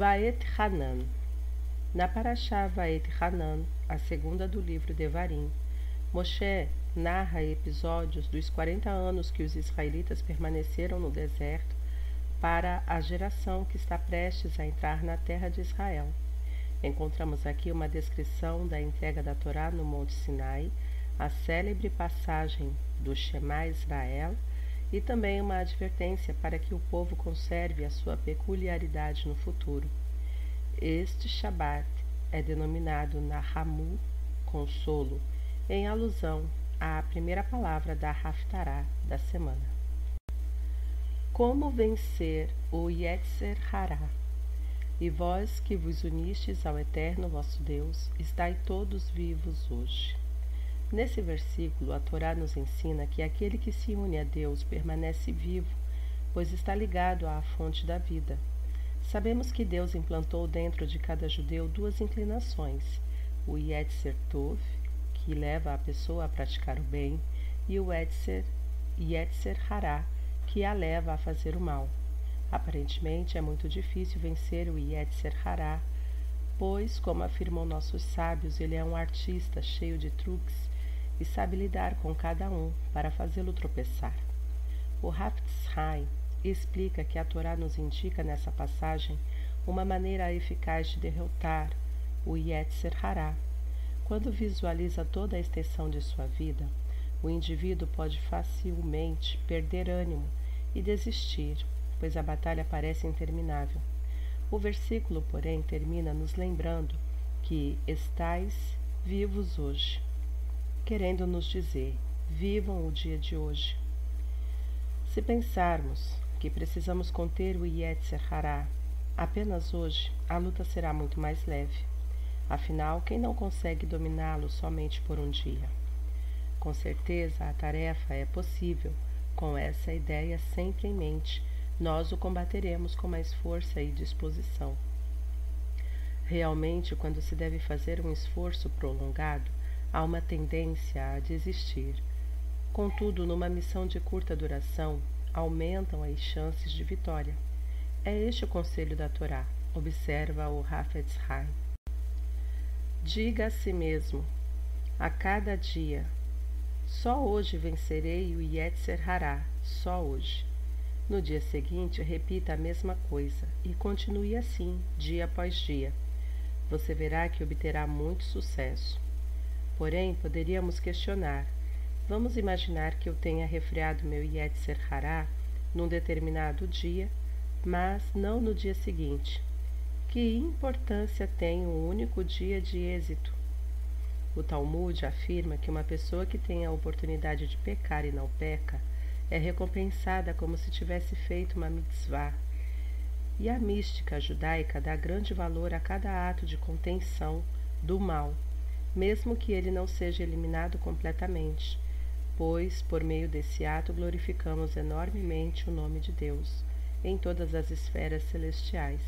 Vaet Hanan Na Parashá Vaet Hanan, a segunda do livro de Varim, Moshe narra episódios dos 40 anos que os israelitas permaneceram no deserto para a geração que está prestes a entrar na terra de Israel. Encontramos aqui uma descrição da entrega da Torá no Monte Sinai, a célebre passagem do Shema Israel e também uma advertência para que o povo conserve a sua peculiaridade no futuro. Este Shabat é denominado Nahamu, consolo, em alusão à primeira palavra da Haftarah da semana. Como vencer o Yetzer Hará? E vós que vos unistes ao Eterno vosso Deus, estai todos vivos hoje. Nesse versículo, a Torá nos ensina que aquele que se une a Deus permanece vivo, pois está ligado à fonte da vida. Sabemos que Deus implantou dentro de cada judeu duas inclinações: o Yetzer Tov, que leva a pessoa a praticar o bem, e o Yetzer, Yetzer Hará, que a leva a fazer o mal. Aparentemente é muito difícil vencer o Yetzer Hará, pois, como afirmam nossos sábios, ele é um artista cheio de truques e sabe lidar com cada um para fazê-lo tropeçar. O Haftzai explica que a Torá nos indica nessa passagem uma maneira eficaz de derrotar o Yetzer Hará. Quando visualiza toda a extensão de sua vida, o indivíduo pode facilmente perder ânimo e desistir, pois a batalha parece interminável. O versículo, porém, termina nos lembrando que estais vivos hoje querendo nos dizer: vivam o dia de hoje. Se pensarmos que precisamos conter o Yetzer Hará apenas hoje, a luta será muito mais leve. Afinal, quem não consegue dominá-lo somente por um dia? Com certeza, a tarefa é possível. Com essa ideia sempre em mente, nós o combateremos com mais força e disposição. Realmente, quando se deve fazer um esforço prolongado, há uma tendência a desistir. Contudo, numa missão de curta duração, aumentam as chances de vitória. É este o conselho da Torá, observa o Hafetz Haim. Diga a si mesmo, a cada dia, só hoje vencerei o Yetzer Hará, só hoje. No dia seguinte, repita a mesma coisa e continue assim, dia após dia. Você verá que obterá muito sucesso. Porém, poderíamos questionar: vamos imaginar que eu tenha refreado meu Yetzer Hará num determinado dia, mas não no dia seguinte. Que importância tem um único dia de êxito? O Talmud afirma que uma pessoa que tem a oportunidade de pecar e não peca é recompensada como se tivesse feito uma mitzvah. E a mística judaica dá grande valor a cada ato de contenção do mal mesmo que ele não seja eliminado completamente, pois por meio desse ato glorificamos enormemente o nome de Deus em todas as esferas celestiais.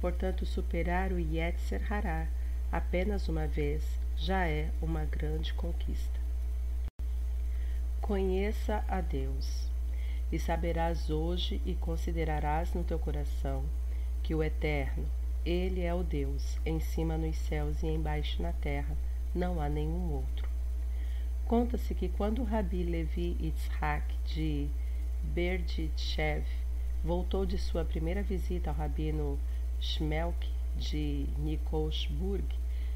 Portanto, superar o Yetzer Hará apenas uma vez já é uma grande conquista. Conheça a Deus, e saberás hoje e considerarás no teu coração que o Eterno, ele é o Deus, em cima nos céus e embaixo na terra, não há nenhum outro. Conta-se que quando o Rabi Levi Yitzhak de Berditchev voltou de sua primeira visita ao rabino Shmelk de Nikolsburg,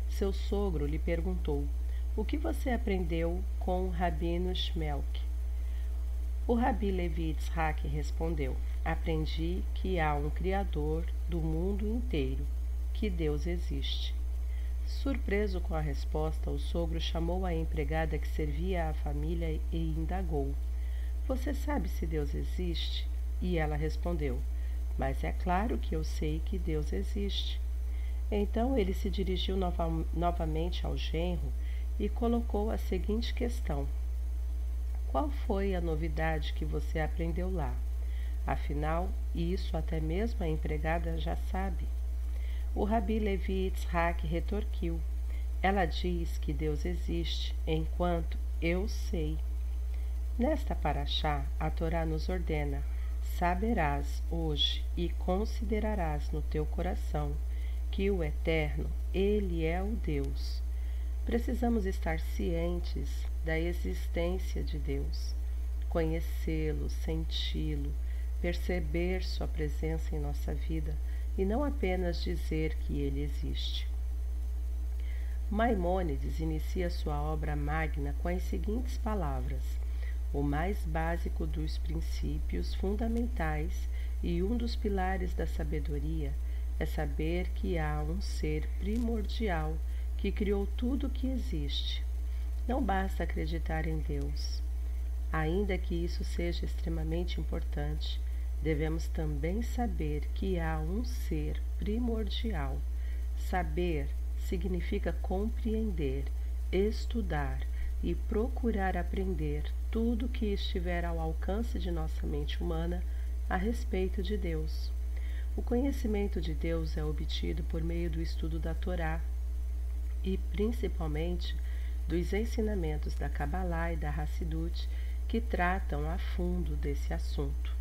seu sogro lhe perguntou: O que você aprendeu com o rabino Shmelk? O Rabi Levi Yitzhak respondeu: Aprendi que há um Criador do mundo inteiro, que Deus existe. Surpreso com a resposta, o sogro chamou a empregada que servia à família e indagou: Você sabe se Deus existe? E ela respondeu: Mas é claro que eu sei que Deus existe. Então ele se dirigiu nova, novamente ao genro e colocou a seguinte questão: Qual foi a novidade que você aprendeu lá? Afinal, isso até mesmo a empregada já sabe. O Rabi Levi Yitzhak retorquiu: Ela diz que Deus existe, enquanto eu sei. Nesta paraxá, a Torá nos ordena: saberás hoje e considerarás no teu coração que o Eterno, Ele é o Deus. Precisamos estar cientes da existência de Deus, conhecê-lo, senti-lo, perceber Sua presença em nossa vida e não apenas dizer que Ele existe. Maimônides inicia sua obra magna com as seguintes palavras: o mais básico dos princípios fundamentais e um dos pilares da sabedoria é saber que há um ser primordial que criou tudo o que existe. Não basta acreditar em Deus. Ainda que isso seja extremamente importante, devemos também saber que há um ser primordial. Saber significa compreender, estudar e procurar aprender tudo que estiver ao alcance de nossa mente humana a respeito de Deus. O conhecimento de Deus é obtido por meio do estudo da Torá e, principalmente, dos ensinamentos da Kabbalah e da Hassidut que tratam a fundo desse assunto.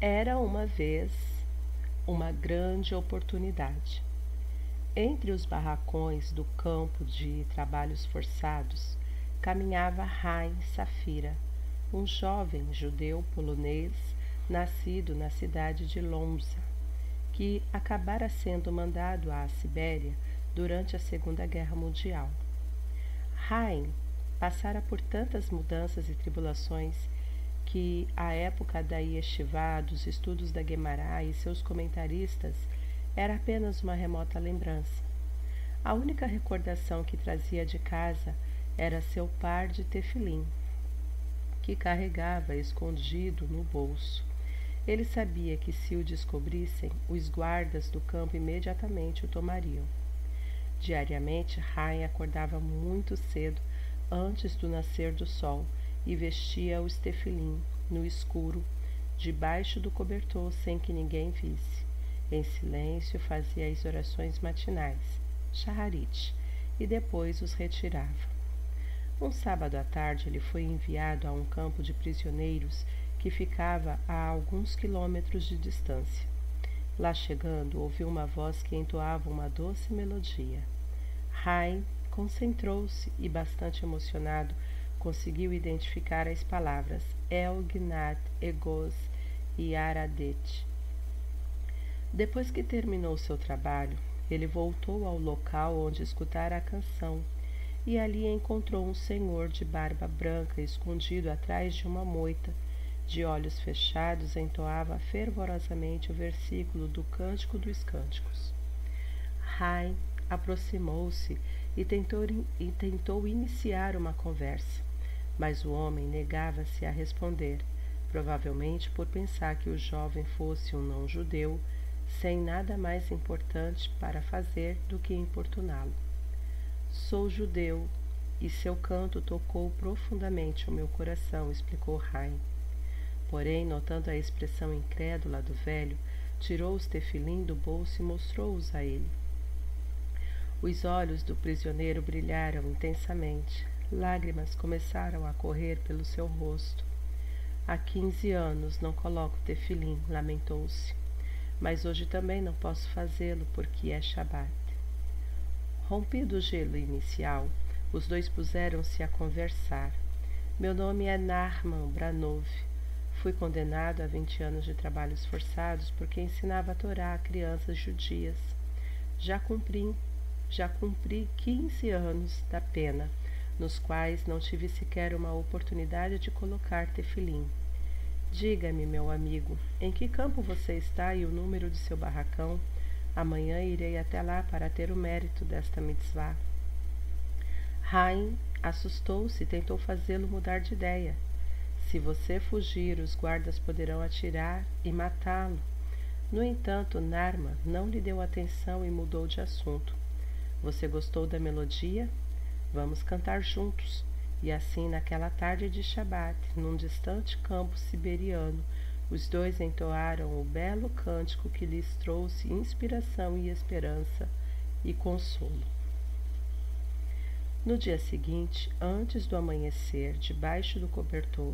Era uma vez uma grande oportunidade. Entre os barracões do campo de trabalhos forçados, caminhava Haim Safira, um jovem judeu polonês nascido na cidade de Lomza, que acabara sendo mandado à Sibéria durante a Segunda Guerra Mundial. Haim passara por tantas mudanças e tribulações que a época da Yeshiva, dos estudos da Guemará e seus comentaristas era apenas uma remota lembrança. A única recordação que trazia de casa era seu par de tefilim, que carregava escondido no bolso. Ele sabia que se o descobrissem, os guardas do campo imediatamente o tomariam. Diariamente, Rain acordava muito cedo, antes do nascer do sol, e vestia o tefilim no escuro, debaixo do cobertor, sem que ninguém visse. Em silêncio, fazia as orações matinais, shaharit, e depois os retirava. Um sábado à tarde, ele foi enviado a um campo de prisioneiros que ficava a alguns quilômetros de distância. Lá chegando, ouviu uma voz que entoava uma doce melodia. Rai concentrou-se e, bastante emocionado, conseguiu identificar as palavras El Gnat Egos e Aradet. Depois que terminou seu trabalho, ele voltou ao local onde escutara a canção e ali encontrou um senhor de barba branca escondido atrás de uma moita. De olhos fechados, entoava fervorosamente o versículo do Cântico dos Cânticos. Rai aproximou-se e tentou, e tentou iniciar uma conversa, mas o homem negava-se a responder, provavelmente por pensar que o jovem fosse um não-judeu, sem nada mais importante para fazer do que importuná-lo. Sou judeu e seu canto tocou profundamente o meu coração, explicou Rai. Porém, notando a expressão incrédula do velho, tirou os tefilim do bolso e mostrou-os a ele. Os olhos do prisioneiro brilharam intensamente. Lágrimas começaram a correr pelo seu rosto. Há quinze anos não coloco tefilim, lamentou-se. Mas hoje também não posso fazê-lo porque é Shabat. Rompido o gelo inicial, os dois puseram-se a conversar. Meu nome é Narman Branov. Fui condenado a vinte anos de trabalhos forçados porque ensinava a Torá a crianças judias. Já cumpri, já cumpri quinze anos da pena, nos quais não tive sequer uma oportunidade de colocar tefilim. Diga-me, meu amigo, em que campo você está e o número de seu barracão? Amanhã irei até lá para ter o mérito desta mitzvah. Rain assustou-se e tentou fazê-lo mudar de ideia. Se você fugir, os guardas poderão atirar e matá-lo. No entanto, Narma não lhe deu atenção e mudou de assunto. Você gostou da melodia? Vamos cantar juntos. E assim, naquela tarde de Shabat, num distante campo siberiano, os dois entoaram o belo cântico que lhes trouxe inspiração e esperança e consolo. No dia seguinte, antes do amanhecer, debaixo do cobertor,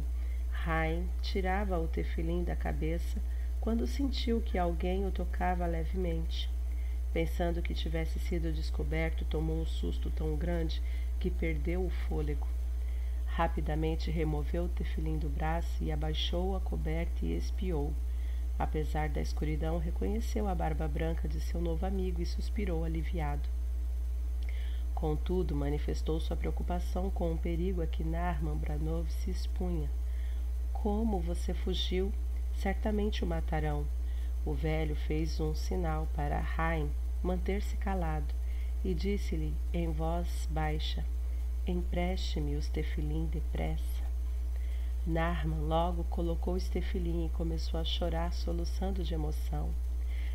Haim tirava o tefilim da cabeça quando sentiu que alguém o tocava levemente. Pensando que tivesse sido descoberto, tomou um susto tão grande que perdeu o fôlego. Rapidamente removeu o tefilim do braço e abaixou a coberta e espiou. Apesar da escuridão, reconheceu a barba branca de seu novo amigo e suspirou aliviado. Contudo, manifestou sua preocupação com o perigo a que Narman Branov se expunha. Como você fugiu? Certamente o matarão. O velho fez um sinal para Haim manter-se calado e disse-lhe em voz baixa: Empreste-me os tefilim depressa. Narman logo colocou o tefilim e começou a chorar, soluçando de emoção.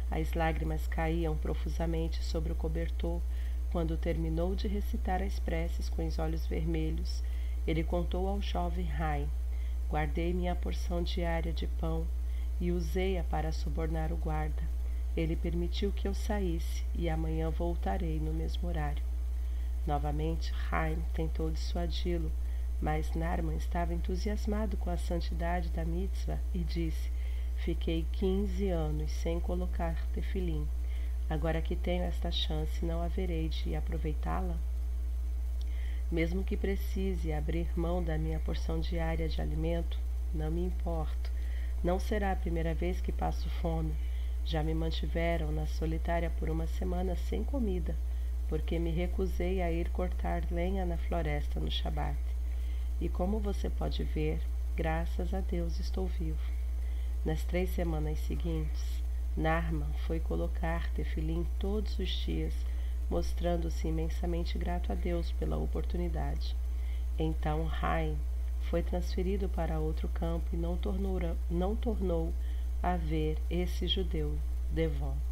As lágrimas caíam profusamente sobre o cobertor quando terminou de recitar as preces com os olhos vermelhos. Ele contou ao jovem Rai: Guardei minha porção diária de pão e usei-a para subornar o guarda. Ele permitiu que eu saísse e amanhã voltarei no mesmo horário. Novamente, Haim tentou dissuadi-lo, mas Narman estava entusiasmado com a santidade da mitzvah e disse: Fiquei quinze anos sem colocar tefilim. Agora que tenho esta chance, não haverei de aproveitá-la? Mesmo que precise abrir mão da minha porção diária de alimento, não me importo. Não será a primeira vez que passo fome. Já me mantiveram na solitária por uma semana sem comida, porque me recusei a ir cortar lenha na floresta no Shabat. E como você pode ver, graças a Deus estou vivo. Nas três semanas seguintes, Narman foi colocar tefilim todos os dias, mostrando-se imensamente grato a Deus pela oportunidade. Então Haim foi transferido para outro campo e não tornou, não tornou a ver esse judeu de volta.